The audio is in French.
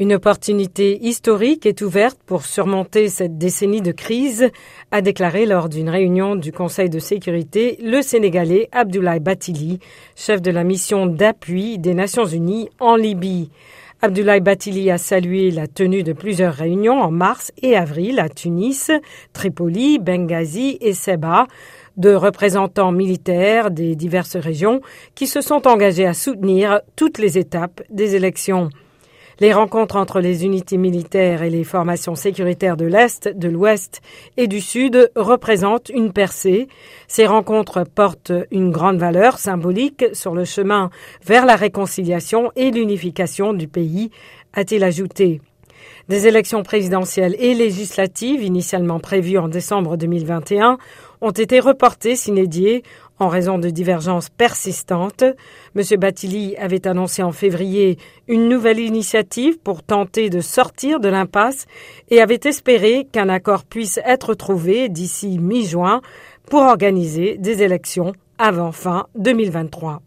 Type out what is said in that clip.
Une opportunité historique est ouverte pour surmonter cette décennie de crise, a déclaré lors d'une réunion du Conseil de sécurité le Sénégalais Abdoulaye Batili, chef de la mission d'appui des Nations Unies en Libye. Abdoulaye Batili a salué la tenue de plusieurs réunions en mars et avril à Tunis, Tripoli, Benghazi et Seba de représentants militaires des diverses régions qui se sont engagés à soutenir toutes les étapes des élections. Les rencontres entre les unités militaires et les formations sécuritaires de l'Est, de l'Ouest et du Sud représentent une percée. Ces rencontres portent une grande valeur symbolique sur le chemin vers la réconciliation et l'unification du pays, a-t-il ajouté. Des élections présidentielles et législatives initialement prévues en décembre 2021 ont été reportées s'inédiées en raison de divergences persistantes. M. Battili avait annoncé en février une nouvelle initiative pour tenter de sortir de l'impasse et avait espéré qu'un accord puisse être trouvé d'ici mi-juin pour organiser des élections avant fin 2023.